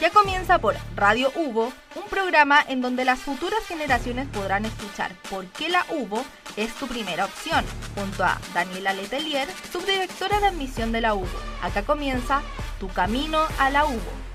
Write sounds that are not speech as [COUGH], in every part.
Ya comienza por Radio Hugo, un programa en donde las futuras generaciones podrán escuchar por qué la UBO es tu primera opción, junto a Daniela Letelier, subdirectora de admisión de la UBO. Acá comienza Tu Camino a la UBO.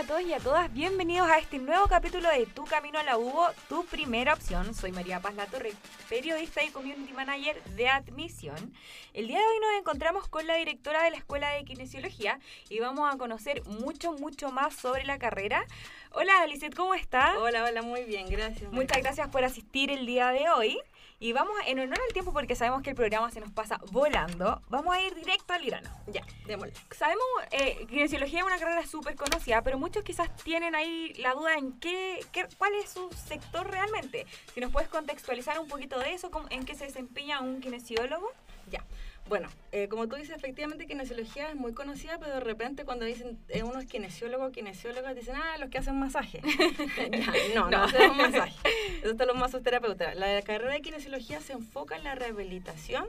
A todos y a todas, bienvenidos a este nuevo capítulo de Tu Camino a la UBO, tu primera opción. Soy María Paz Latorre, periodista y community manager de admisión. El día de hoy nos encontramos con la directora de la Escuela de Kinesiología y vamos a conocer mucho, mucho más sobre la carrera. Hola, Lizeth, ¿cómo está? Hola, hola, muy bien, gracias. Muchas gracias por asistir el día de hoy. Y vamos, en honor al tiempo, porque sabemos que el programa se nos pasa volando, vamos a ir directo al grano. Ya, démosle. Sabemos, eh, kinesiología es una carrera súper conocida, pero muchos quizás tienen ahí la duda en qué, qué, cuál es su sector realmente. Si nos puedes contextualizar un poquito de eso, en qué se desempeña un kinesiólogo. Ya. Bueno, eh, como tú dices, efectivamente kinesiología es muy conocida, pero de repente cuando dicen eh, uno es kinesiólogo, kinesiólogas, dicen, ah, los que hacen masaje. [LAUGHS] Ya, no, no, No. hacemos masaje. Eso están los masoterapeutas. La carrera de kinesiología se enfoca en la rehabilitación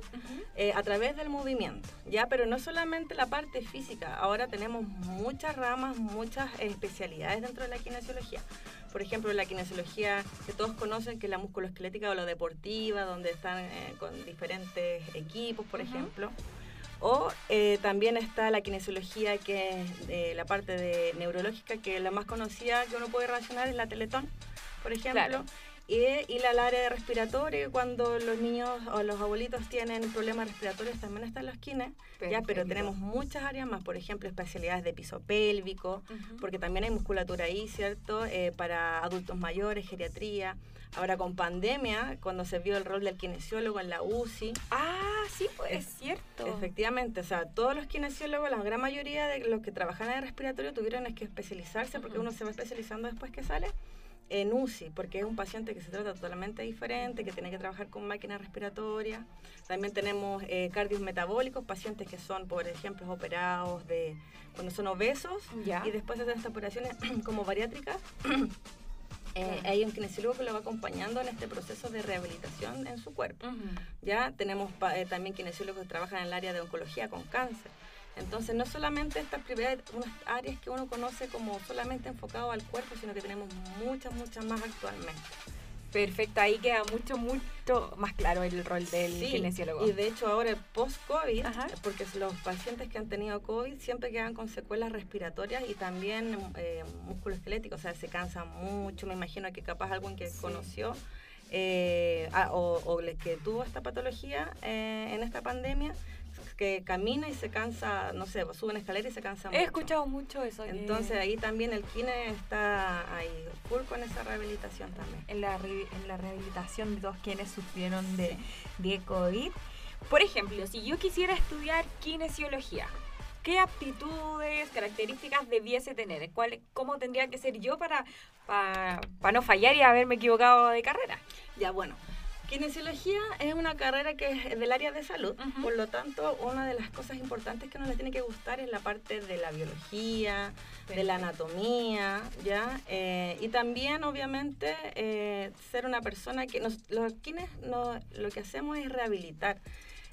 eh, a través del movimiento, ¿ya? Pero no solamente la parte física, ahora tenemos muchas ramas, muchas especialidades dentro de la kinesiología. Por ejemplo, la kinesiología que todos conocen, que es la musculoesquelética o la deportiva, donde están eh, con diferentes equipos, por ejemplo. O eh, también está la kinesiología, que es de la parte de neurológica, que la más conocida que uno puede relacionar es la Teletón, por ejemplo. Claro. Y, y la, la área de respiratorio, cuando los niños o los abuelitos tienen problemas respiratorios, también están los kines. Ya, pero tenemos muchas áreas más, por ejemplo, especialidades de piso pélvico, Ujú. porque también hay musculatura ahí, ¿cierto? Eh, para adultos mayores, geriatría. Ahora con pandemia, cuando se vio el rol del kinesiólogo en la UCI, Ah, sí, pues es cierto. efectivamente, o sea, todos los kinesiólogos, la gran mayoría de los que trabajan en el respiratorio tuvieron es que especializarse, porque Ujú. uno se va especializando después que sale en UCI, porque es un paciente que se trata totalmente diferente, que tiene que trabajar con máquina respiratoria. También tenemos eh, cardios metabólicos, pacientes que son, por ejemplo, operados de cuando son obesos Ya. y después hacen estas operaciones [CLEARS THROAT] como bariátricas. [CLEARS THROAT] Eh, hay un kinesiólogo que lo va acompañando en este proceso de rehabilitación en su cuerpo. Ujú. Ya tenemos eh, también kinesiólogos que trabajan en el área de oncología con cáncer. Entonces, no solamente estas primeras unas áreas que uno conoce como solamente enfocado al cuerpo, sino que tenemos muchas, muchas más actualmente. Perfecto, ahí queda mucho, mucho más claro el rol del Sí, kinesiólogo. Y de hecho, ahora post-COVID, porque los pacientes que han tenido COVID siempre quedan con secuelas respiratorias y también eh, musculoesqueléticos, o sea, se cansan mucho. Me imagino que capaz alguien que Sí. conoció eh, ah, o, que tuvo esta patología eh, en esta pandemia, que camina y se cansa, no sé, sube una escalera y se cansa He mucho. escuchado mucho eso. que- Entonces ahí también el kine está ahí full con esa rehabilitación también. en la, re- en la rehabilitación de todos quienes sufrieron de, de COVID. Por ejemplo, si yo quisiera estudiar kinesiología, ¿qué aptitudes, características debiese tener? ¿Cuál, ¿Cómo tendría que ser yo para, para, para no fallar y haberme equivocado de carrera? Ya, bueno. Kinesiología es una carrera que es del área de salud, por lo tanto, una de las cosas importantes que nos le tiene que gustar es la parte de la biología, de la anatomía, ¿ya? Eh, y también, obviamente, eh, ser una persona que nos, los kines lo que hacemos es rehabilitar.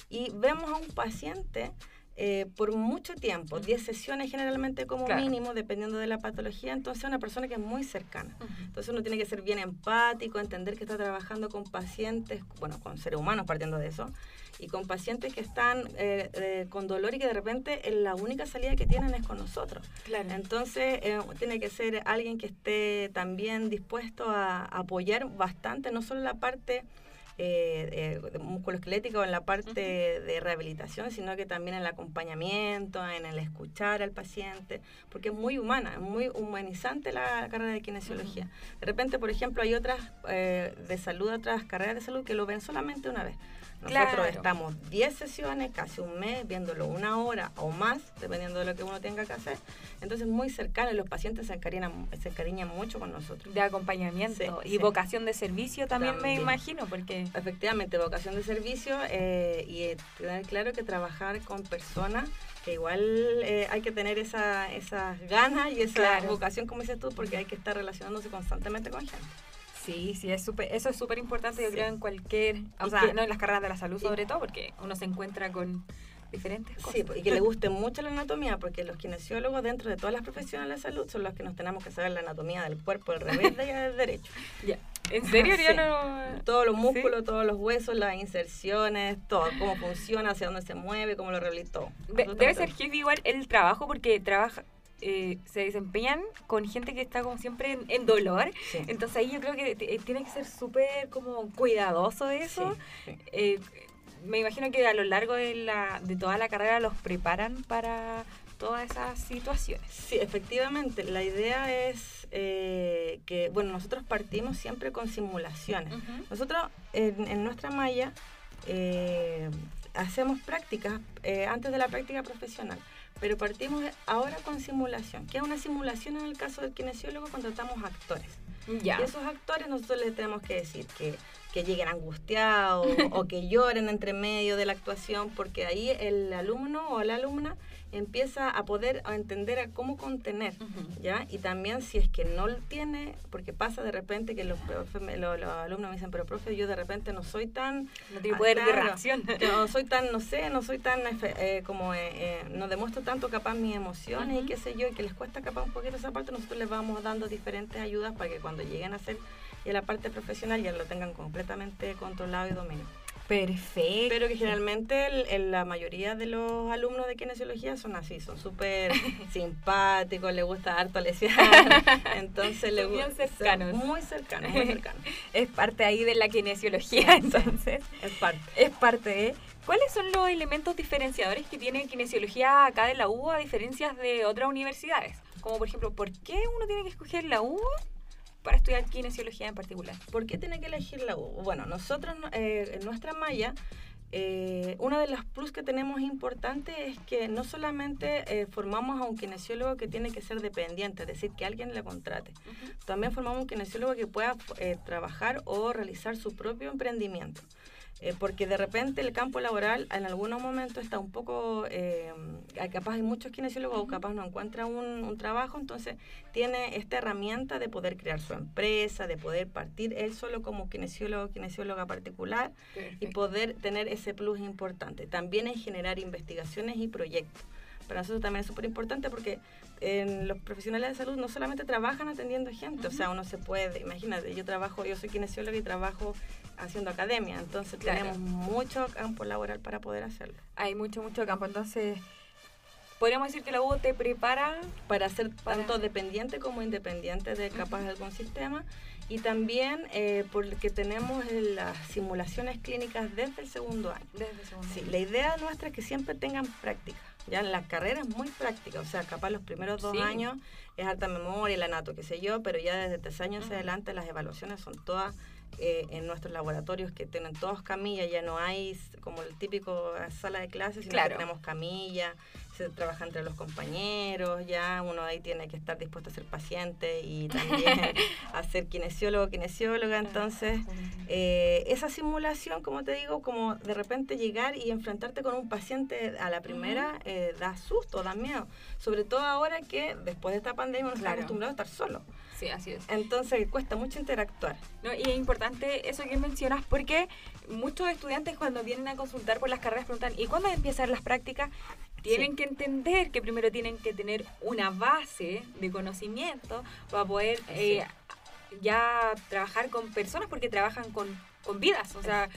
Y vemos a un paciente eh, por mucho tiempo, 10 sesiones generalmente como Claro. mínimo, dependiendo de la patología, entonces una persona que es muy cercana. Entonces uno tiene que ser bien empático, entender que está trabajando con pacientes, bueno, con seres humanos partiendo de eso, y con pacientes que están eh, eh, con dolor y que de repente eh, la única salida que tienen es con nosotros. Claro. Entonces eh, tiene que ser alguien que esté también dispuesto a apoyar bastante, no solo la parte eh, eh, musculoesquelética o en la parte de rehabilitación, sino que también en el acompañamiento, en el escuchar al paciente, porque es muy humana, es muy humanizante la carrera de kinesiología. De repente, por ejemplo, hay otras eh, de salud, otras carreras de salud que lo ven solamente una vez. Nosotros Claro. estamos 10 sesiones, casi un mes, viéndolo una hora o más, dependiendo de lo que uno tenga que hacer. Entonces, muy cercano y los pacientes se encariñan, se encariñan mucho con nosotros. de acompañamiento Sí, y sí. vocación de servicio también, me imagino, porque Efectivamente, vocación de servicio eh, y eh, tener claro que trabajar con personas que igual eh, hay que tener esa, esas ganas y esa Claro. vocación, como dices tú, porque hay que estar relacionándose constantemente con gente. Sí, sí, es super, eso es súper importante, yo Sí. creo, en cualquier, o Y sea, que- no en las carreras de la salud y- sobre todo, porque uno se encuentra con diferentes cosas. Sí, y que le guste mucho la anatomía, porque los kinesiólogos dentro de todas las profesiones de la salud son los que nos tenemos que saber la anatomía del cuerpo, del revés y del derecho. [LAUGHS] Ya. ¿En serio? Sí. no... Todos los ¿Sí? músculos, todos los huesos, las inserciones, todo, cómo funciona, hacia dónde se mueve, cómo lo todo. De- debe ser heavy igual el trabajo porque trabaja, eh, se desempeñan con gente que está como siempre en, en dolor. Sí. Entonces ahí yo creo que eh, tiene que ser súper como cuidadoso de eso. Sí, sí. Eh, me imagino que a lo largo de, la, de toda la carrera los preparan para todas esas situaciones. Sí, efectivamente. La idea es eh, que, bueno, nosotros partimos siempre con simulaciones. Nosotros en, en nuestra malla eh, hacemos prácticas eh, antes de la práctica profesional, pero partimos ahora con simulación. ¿Qué es una simulación en el caso del kinesiólogo? Contratamos actores. Ya. Y esos actores nosotros les tenemos que decir que, que lleguen angustiados [LAUGHS] o que lloren entre medio de la actuación, porque ahí el alumno o la alumna empieza a poder a entender a cómo contener. ¿Ya? Y también si es que no lo tiene, porque pasa de repente que los, profe- me- lo- los alumnos me dicen, pero profe, yo de repente no soy tan... No tiene Ah, poder de reacción. No soy tan, no sé, no soy tan, eh, como, eh, eh, no demuestro tanto capaz mis emociones y qué sé yo, y que les cuesta capaz un poquito esa parte, nosotros les vamos dando diferentes ayudas para que cuando lleguen a hacer ya la parte profesional ya lo tengan completamente controlado y dominado. Perfecto. Pero que generalmente el- el- la mayoría de los alumnos de kinesiología son así, son súper [LAUGHS] simpáticos, les gusta harto lesear, [LAUGHS] entonces bien gusta cercanos. muy cercanos, muy cercanos. [LAUGHS] es parte ahí de la kinesiología, entonces. Es parte. Es parte de... ¿Cuáles son los elementos diferenciadores que tiene kinesiología acá de la UBA a diferencias de otras universidades? Como por ejemplo, ¿por qué uno tiene que escoger la UBA para estudiar kinesiología en particular? ¿Por qué tiene que elegir la U? Bueno, nosotros no- eh, en nuestra malla, eh, una de las plus que tenemos importante es que no solamente eh, formamos a un kinesiólogo que tiene que ser dependiente, es decir, que alguien le contrate. También formamos un kinesiólogo que pueda eh, trabajar o realizar su propio emprendimiento. Eh, porque de repente el campo laboral en algunos momentos está un poco, eh, hay- capaz hay muchos kinesiólogos capaz no encuentran un, un trabajo, entonces tiene esta herramienta de poder crear su empresa, de poder partir él solo como kinesiólogo, kinesióloga particular y poder tener ese plus importante. También es generar investigaciones y proyectos. Para nosotros también es súper importante porque en los profesionales de salud no solamente trabajan atendiendo gente, o sea, uno se puede, imagínate, yo trabajo, yo soy kinesióloga y trabajo haciendo academia, entonces Claro. tenemos mucho campo laboral para poder hacerlo. Hay mucho, mucho campo. Entonces, podríamos decir que la UBA te prepara Para ser Para- tanto dependiente como independiente de capaz de algún sistema y también eh, porque tenemos las simulaciones clínicas desde el segundo año. desde segundo. Sí, la idea nuestra es que siempre tengan práctica. Ya la carrera es muy práctica, o sea, capaz los primeros dos Sí. años es alta memoria, el anato, qué sé yo, pero ya desde tres años Ujú. adelante las evaluaciones son todas eh, en nuestros laboratorios que tienen todos camillas, ya no hay como el típico eh, sala de clases, sino Claro. que tenemos camilla, se trabaja entre los compañeros, ya uno ahí tiene que estar dispuesto a ser paciente y [LAUGHS] también a ser kinesiólogo, kinesióloga, entonces... Eh, esa simulación, como te digo, como de repente llegar y enfrentarte con un paciente a la primera, eh, da susto, da miedo. Sobre todo ahora que después de esta pandemia uno está Claro. acostumbrado a estar solo. Sí, así es. Entonces cuesta mucho interactuar. No, y es importante eso que mencionas porque muchos estudiantes cuando vienen a consultar por las carreras preguntan, ¿y cuándo empiezan las prácticas? Tienen Sí. que entender que primero tienen que tener una base de conocimiento para poder eh, ya trabajar con personas porque trabajan con, con vidas. O sea,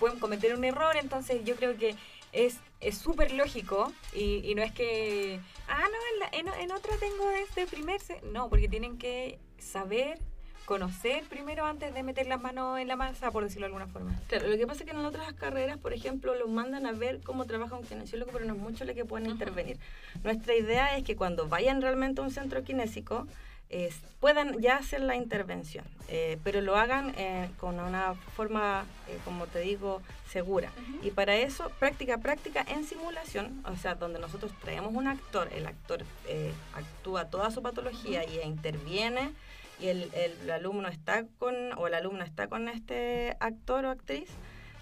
pueden cometer un error, entonces yo creo que es es súper lógico y, y no es que, ah, no, en, la- en, en otra tengo este primer... se-". No, porque tienen que saber, conocer primero antes de meter las manos en la masa, por decirlo de alguna forma. Claro, lo que pasa es que en otras carreras, por ejemplo, los mandan a ver cómo trabaja un kinesiólogo, pero no es mucho lo que pueden intervenir. Nuestra idea es que cuando vayan realmente a un centro kinésico, eh, puedan ya hacer la intervención, eh, pero lo hagan eh, con una forma, eh, como te digo, segura. Y para eso, práctica, práctica en simulación, o sea, donde nosotros traemos un actor, el actor eh, actúa toda su patología y interviene, y el, el alumno está con, o el alumno está con este actor o actriz,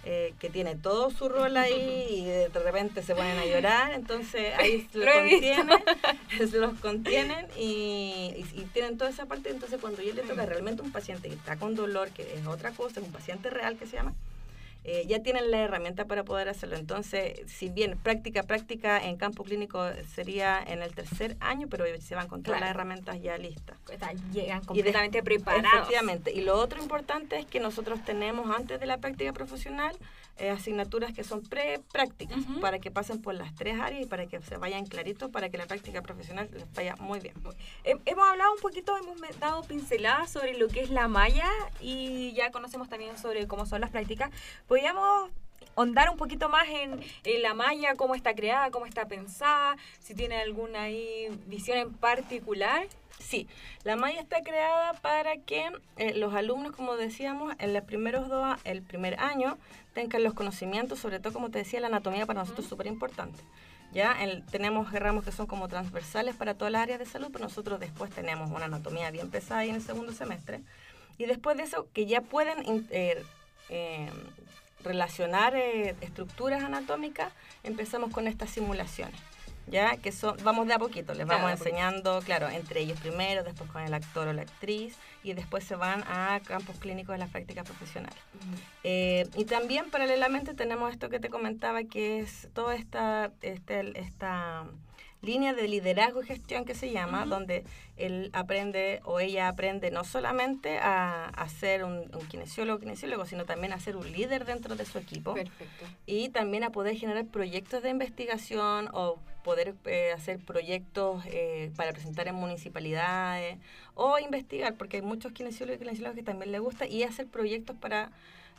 eh, que tiene todo su rol ahí y de repente se ponen a llorar, entonces ahí [LAUGHS] Lo lo he visto. contienen, [LAUGHS] los contienen y, y- y tienen toda esa parte, entonces cuando yo le toca realmente un paciente que está con dolor, que es otra cosa, es un paciente real que se llama, eh, ya tienen la herramienta para poder hacerlo. Entonces, si bien práctica, práctica en campo clínico sería en el tercer año, pero se van con todas Claro. las herramientas ya listas. O sea, llegan Y de- completamente preparados. Efectivamente. Y lo otro importante es que nosotros tenemos antes de la práctica profesional eh, asignaturas que son pre-prácticas Ujú. para que pasen por las tres áreas y para que se vayan claritos para que la práctica profesional les vaya muy bien. Hem- Hemos hablado un poquito, hemos dado pinceladas sobre lo que es la malla y ya conocemos también sobre cómo son las prácticas. Podríamos ahondar un poquito más en, en la malla, cómo está creada, cómo está pensada, si tiene alguna ahí visión en particular. Sí, la malla está creada para que eh, los alumnos, como decíamos, en los primeros dos, el primer año, tengan los conocimientos, sobre todo, como te decía, la anatomía para nosotros es súper importante. Ya tenemos ramos que son como transversales para todas las áreas de salud, pero nosotros después tenemos una anatomía bien pesada ahí en el segundo semestre. Y después de eso, que ya pueden eh, eh, relacionar eh, estructuras anatómicas, empezamos con estas simulaciones. Ya que son, vamos de a poquito, les vamos enseñando, claro, entre ellos primero, después con el actor o la actriz, y después se van a campos clínicos de la práctica profesional. Eh, y también paralelamente tenemos esto que te comentaba, que es toda esta, este- esta línea de liderazgo y gestión que se llama, donde él aprende o ella aprende no solamente a, a ser un, un kinesiólogo kinesiólogo, sino también a ser un líder dentro de su equipo Perfecto. y también a poder generar proyectos de investigación o poder eh, hacer proyectos eh, para presentar en municipalidades o investigar, porque hay muchos kinesiólogos y kinesiólogos que también les gusta y hacer proyectos para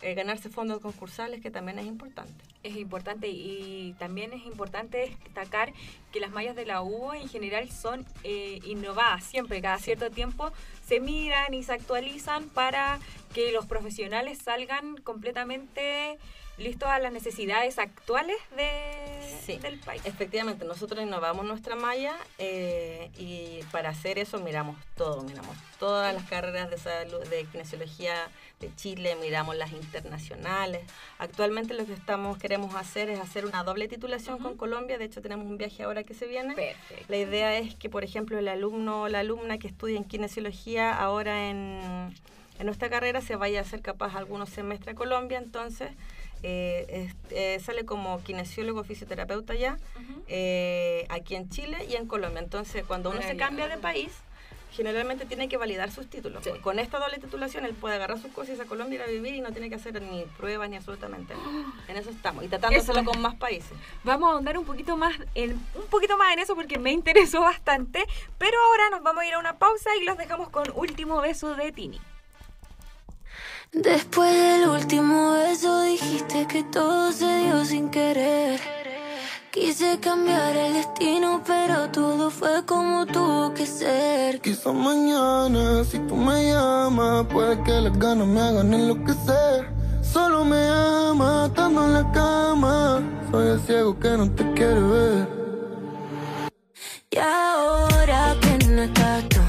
eh, ganarse fondos concursales, que también es importante. Es importante y también es importante destacar que las mallas de la UBO en general son eh, innovadas siempre, cada cierto tiempo se miran y se actualizan para que los profesionales salgan completamente listos a las necesidades actuales de, Sí. del país. Efectivamente, nosotros innovamos nuestra malla eh, y para hacer eso miramos todo, miramos todas las carreras de salud, de kinesiología de Chile, miramos las internacionales. Actualmente lo que estamos queremos hacer es hacer una doble titulación con Colombia, de hecho tenemos un viaje ahora que se viene. Perfecto. La idea es que, por ejemplo, el alumno o la alumna que estudia en kinesiología ahora en, en nuestra carrera se vaya a hacer capaz algunos semestres a Colombia, entonces eh, eh, sale como kinesiólogo fisioterapeuta ya eh, aquí en Chile y en Colombia. Entonces, cuando uno se cambia de país, generalmente tiene que validar sus títulos. Sí. Con esta doble titulación, él puede agarrar sus cosas y a Colombia ir a vivir y no tiene que hacer ni pruebas ni absolutamente nada. [GASPS] En eso estamos. Y tratándoselo con más países. Vamos a ahondar un poquito más en un poquito más en eso porque me interesó bastante, pero ahora nos vamos a ir a una pausa y los dejamos con último beso de Tini. Después del último beso dijiste que todo se dio sin querer. Quise cambiar el destino, pero todo fue como tuvo que ser. Quizá mañana, si tú me llamas, puede que las ganas me hagan enloquecer. Solo me ama, estando en la cama. Soy el ciego que no te quiere ver. Y ahora que no estás tú,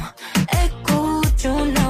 escucho una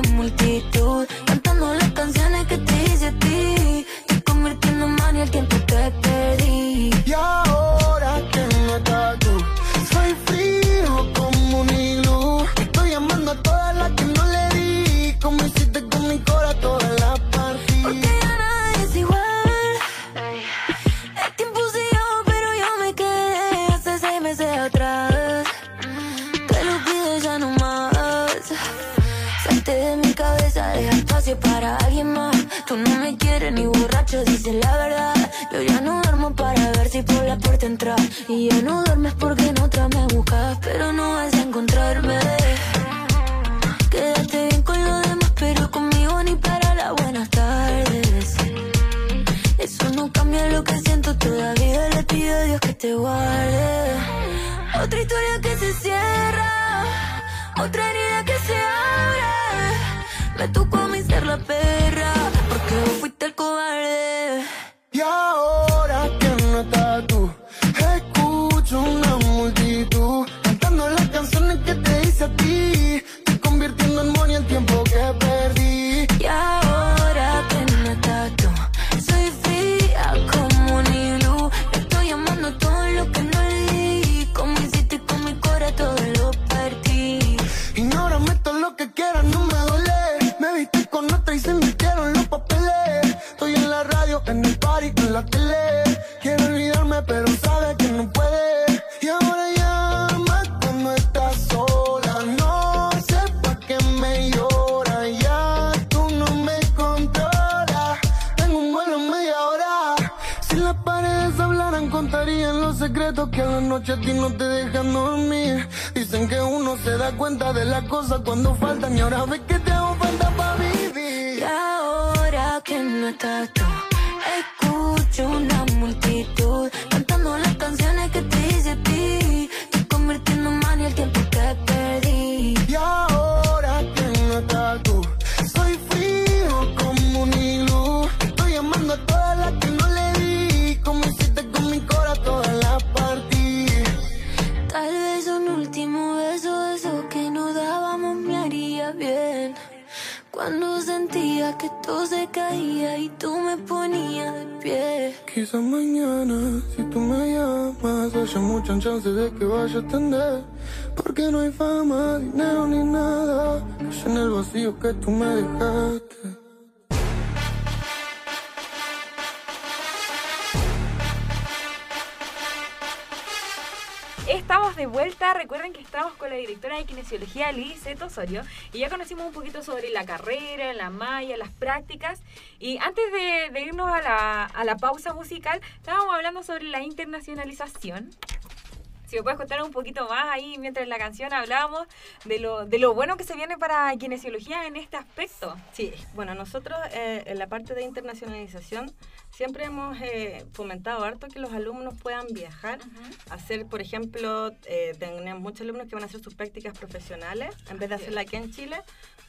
Otra historia que se cierra, otra herida que se abre. Me tocó a mí ser la perra, secretos que a la noche a ti no te dejan dormir. Dicen que uno se da cuenta de las cosas cuando faltan y ahora ves que te hago falta para vivir. Y ahora que no estás tú, escucho una y tú me ponías de pie. Quizás mañana, si tú me llamas, haya muchas chances de que vaya a atender. Porque no hay fama, dinero ni nada. que en el vacío que tú me dejaste. De vuelta. Recuerden que estamos con la directora de kinesiología, Liz Osorio, y ya conocimos un poquito sobre la carrera, la malla, las prácticas. Y antes de, de irnos a la, a la pausa musical, estábamos hablando sobre la internacionalización. Si me puedes contar un poquito más ahí, mientras la canción hablábamos de lo, de lo bueno que se viene para kinesiología en este aspecto. Sí, bueno, nosotros eh, en la parte de internacionalización siempre hemos eh, fomentado harto que los alumnos puedan viajar, hacer, por ejemplo, eh, tenemos muchos alumnos que van a hacer sus prácticas profesionales, en vez de hacerla aquí en Chile,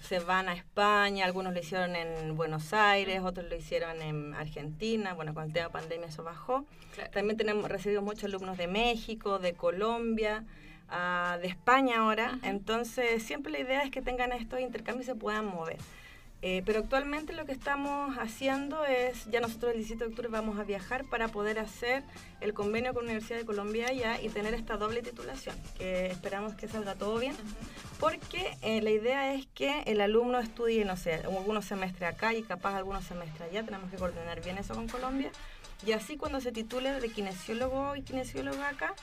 se van a España, algunos lo hicieron en Buenos Aires, otros lo hicieron en Argentina, bueno, con el tema pandemia eso bajó. Claro. También tenemos recibido muchos alumnos de México, de Colombia, ah, de España ahora, entonces siempre la idea es que tengan estos intercambios y se puedan mover. Eh, pero actualmente lo que estamos haciendo es, ya nosotros el 17 de octubre vamos a viajar para poder hacer el convenio con la Universidad de Colombia ya y tener esta doble titulación, que esperamos que salga todo bien, porque eh, la idea es que el alumno estudie, no sé, algunos semestres acá y capaz algunos semestres allá, tenemos que coordinar bien eso con Colombia, y así cuando se titule de kinesiólogo y kinesióloga acá,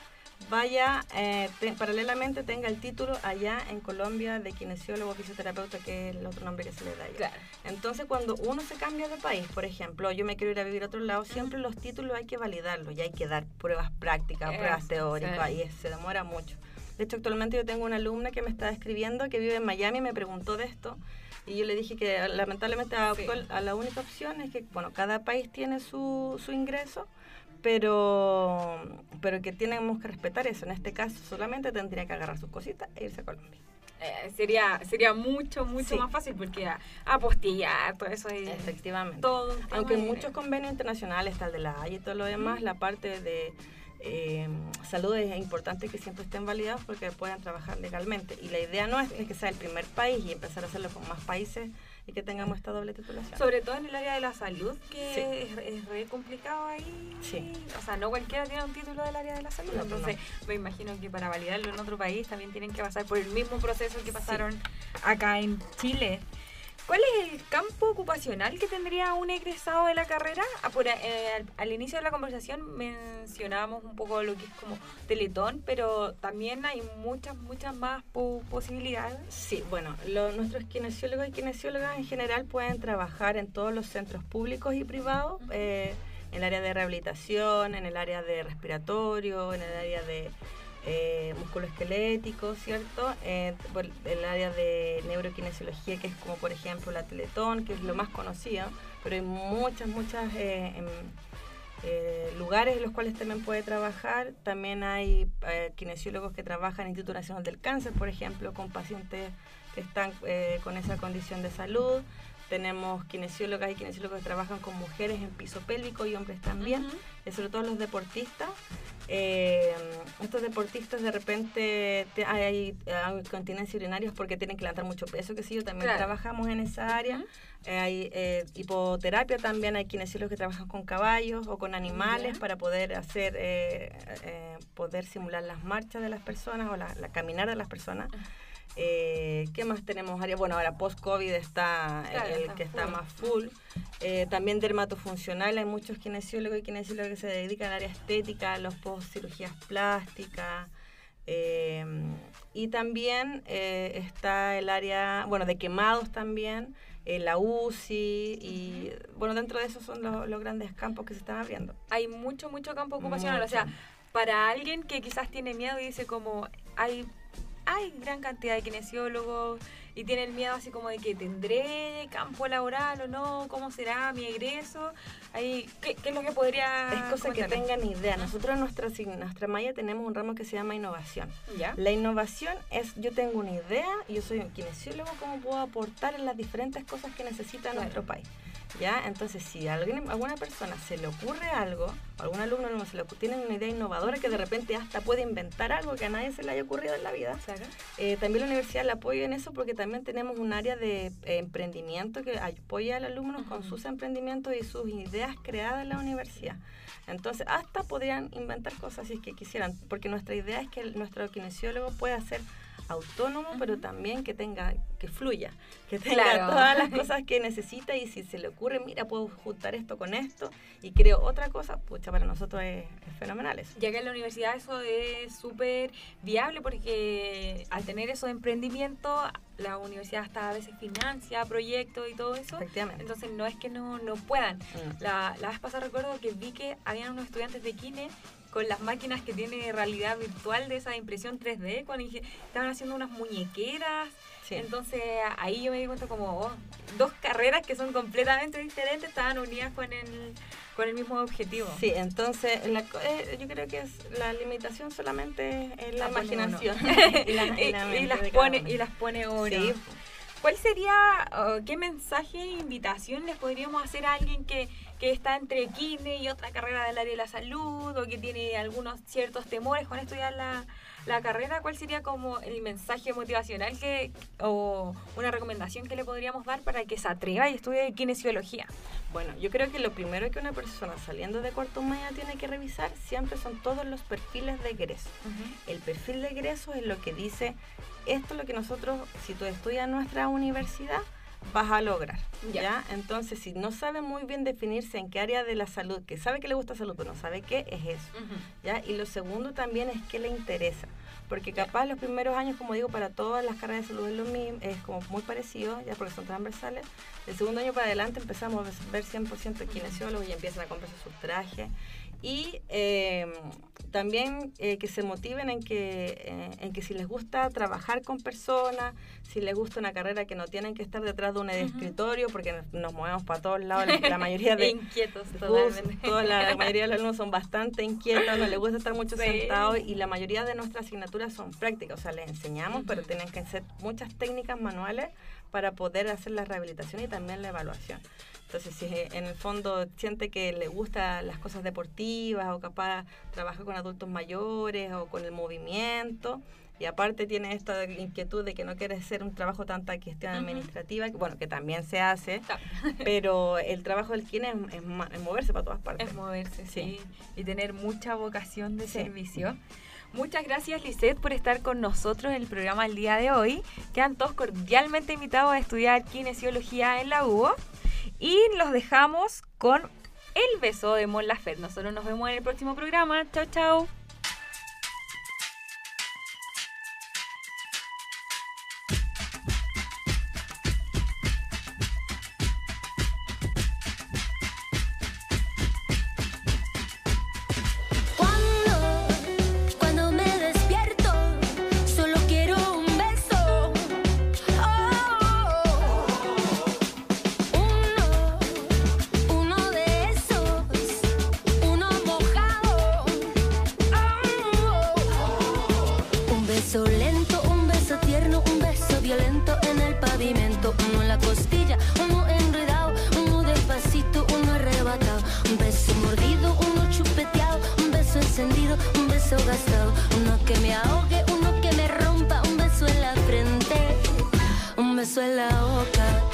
vaya eh, te- paralelamente tenga el título allá en Colombia de kinesiólogo fisioterapeuta que es el otro nombre que se le da allá. Claro. Entonces cuando uno se cambia de país, por ejemplo, yo me quiero ir a vivir a otro lado, siempre los títulos hay que validarlos y hay que dar pruebas prácticas, pruebas Eso, teóricas sí. y se demora mucho. De hecho, actualmente yo tengo una alumna que me está escribiendo que vive en Miami y me preguntó de esto. Y yo le dije que lamentablemente a, Sí. a la única opción es que, bueno, cada país tiene su, su ingreso, pero, pero que tenemos que respetar eso. En este caso, solamente tendría que agarrar sus cositas e irse a Colombia. Eh, sería, sería mucho, mucho Sí. más fácil porque apostillar, todo eso es Efectivamente. todo. Aunque en muchos convenios internacionales, tal de la Haya y todo lo demás, la parte de eh, salud es importante que siempre estén validados porque puedan trabajar legalmente. Y la idea no es, es que sea el primer país y empezar a hacerlo con más países y que tengamos esta doble titulación. Sobre todo en el área de la salud, que Sí. es, es re complicado ahí. Sí. O sea, no cualquiera tiene un título del área de la salud. No, entonces, me imagino que para validarlo en otro país también tienen que pasar por el mismo proceso que pasaron acá en Chile. ¿Cuál es el campo ocupacional que tendría un egresado de la carrera? Ah, por, eh, al, al inicio de la conversación mencionábamos un poco lo que es como teletón, pero también hay muchas, muchas más po- posibilidades. Sí, bueno, lo- nuestros kinesiólogos y kinesiólogas en general pueden trabajar en todos los centros públicos y privados, eh, en el área de rehabilitación, en el área de respiratorio, en el área de eh, musculoesquelético, ¿cierto? Eh, el área de neurokinesiología, que es como por ejemplo la Teletón, que es lo más conocido, pero hay muchas, muchas eh, em, eh, lugares en los cuales también puede trabajar. También hay eh, kinesiólogos que trabajan en el Instituto Nacional del Cáncer, por ejemplo, con pacientes que están con esa condición de salud. Tenemos kinesiólogas y kinesiólogos que trabajan con mujeres en piso pélvico y hombres también, y sobre todo los deportistas. Eh, estos deportistas de repente te- hay, hay continencia porque tienen que levantar mucho peso, que sí, yo también Claro. trabajamos en esa área. Eh, hay eh, hipoterapia también, hay kinesiólogos que trabajan con caballos o con animales Ya. para poder hacer, eh, eh, poder simular las marchas de las personas o la, la caminar de las personas. Eh, ¿Qué más tenemos? Área? Bueno, ahora post-COVID está Claro, el está que está más full. Eh, también dermatofuncional, hay muchos kinesiólogos y kinesiólogas que se dedican al área estética, los post-cirugías plásticas. eh, y también está el área, bueno, de quemados también, la UCI, y bueno, dentro de esos son los, los grandes campos que se están abriendo. Hay mucho, mucho campo ocupacional. O sea, para alguien que quizás tiene miedo y dice como hay hay gran cantidad de kinesiólogos y tiene el miedo así como de que tendré campo laboral o no, cómo será mi egreso, ahí, ¿qué, qué es lo que podría Es cosa que tengan idea. Nosotros en nuestra, asign- nuestra malla tenemos un ramo que se llama innovación. ¿Ya? La innovación es, yo tengo una idea, yo soy un kinesiólogo, ¿cómo puedo aportar en las diferentes cosas que necesita Claro. nuestro país? ¿Ya? Entonces, si a alguien, alguna persona se le ocurre algo, o algún alumno alumno se le ocurre, tiene una idea innovadora que de repente hasta puede inventar algo que a nadie se le haya ocurrido en la vida, Claro. eh, también la universidad le apoya en eso porque también tenemos un área de eh, emprendimiento que apoya al alumno con sus emprendimientos y sus ideas creadas en la universidad. Entonces, hasta podrían inventar cosas si es que quisieran, porque nuestra idea es que el- nuestro kinesiólogo pueda ser autónomo, pero también que tenga, que fluya, que tenga Claro. [LAUGHS] todas las cosas que necesita y si se le ocurre, mira, puedo juntar esto con esto y creo otra cosa, pucha, para nosotros es, es fenomenal eso. Ya que en la universidad eso es súper viable porque al tener esos emprendimientos, la universidad hasta a veces financia proyectos y todo eso. Efectivamente. Entonces no es que no, no puedan. Mm. La, la vez pasada recuerdo que vi que habían unos estudiantes de Kine con las máquinas que tiene realidad virtual de esa impresión 3D, cuando estaban haciendo unas muñequeras. Sí. Entonces ahí yo me di cuenta como oh, dos carreras que son completamente diferentes estaban unidas con el, con el mismo objetivo. Sí, entonces la eh, yo creo que es la limitación solamente es la imaginación [LAUGHS] y, la- y y las pone y las pone uno. Sí, ¿Cuál sería, uh, qué mensaje e invitación les podríamos hacer a alguien que, que está entre kine y otra carrera del área de la salud o que tiene algunos ciertos temores con estudiar la, la carrera? ¿Cuál sería como el mensaje motivacional que, o una recomendación que le podríamos dar para que se atreva y estudie kinesiología? Bueno, yo creo que lo primero que una persona saliendo de cuarto media tiene que revisar siempre son todos los perfiles de egreso. El perfil de egreso es lo que dice, esto es lo que nosotros, si tú estudias en nuestra universidad, vas a lograr. Ya. ¿ya? Entonces, si no sabe muy bien definirse en qué área de la salud, que sabe que le gusta salud, pero no sabe qué, es eso. ¿ya? Y lo segundo también es qué le interesa. Porque capaz los primeros años, como digo, para todas las carreras de salud es lo mismo, es como muy parecido, ya porque son transversales. El segundo año para adelante empezamos a ver 100% kinesiólogos y empiezan a comprarse sus trajes. Y eh, también eh, que se motiven en que, eh, en que si les gusta trabajar con personas, si les gusta una carrera que no tienen que estar detrás de un escritorio, porque nos, nos movemos para todos lados, la, la mayoría de, [LAUGHS] Inquietos totalmente. toda la, la mayoría de los alumnos son bastante inquietos, no les gusta estar mucho Sí. sentados y la mayoría de nuestras asignaturas son prácticas, o sea, les enseñamos, pero tienen que hacer muchas técnicas manuales para poder hacer la rehabilitación y también la evaluación. Entonces, si en el fondo siente que le gustan las cosas deportivas o capaz trabaja con adultos mayores o con el movimiento, y aparte tiene esta inquietud de que no quiere hacer un trabajo tanta cuestión Ujú. administrativa, que, bueno, que también se hace, Está. [LAUGHS] pero el trabajo del kine es, es es moverse para todas partes. Es moverse, sí. Sí. Y tener mucha vocación de Sí. servicio. Muchas gracias, Lisette, por estar con nosotros en el programa el día de hoy. Quedan todos cordialmente invitados a estudiar kinesiología en la UBO. Y los dejamos con el beso de Mon. Nosotros nos vemos en el próximo programa. Chao, chao. Uno que me ahogue, uno que me rompa, un beso en la frente, un beso en la boca.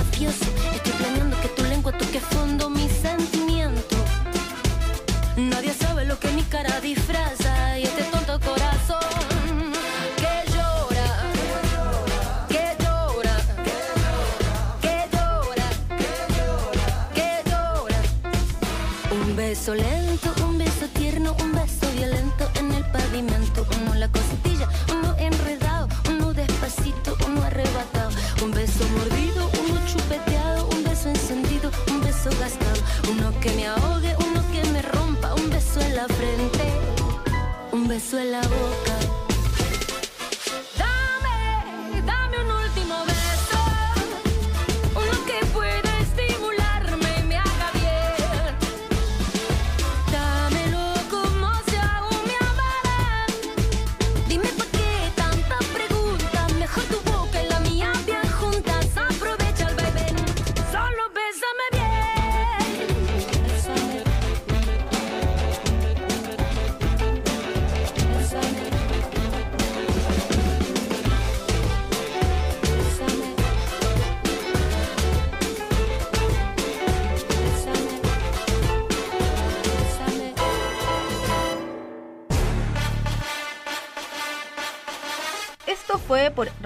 Estoy planeando que tu lengua toque fondo mi sentimiento. Nadie sabe lo que mi cara disfraza. suela.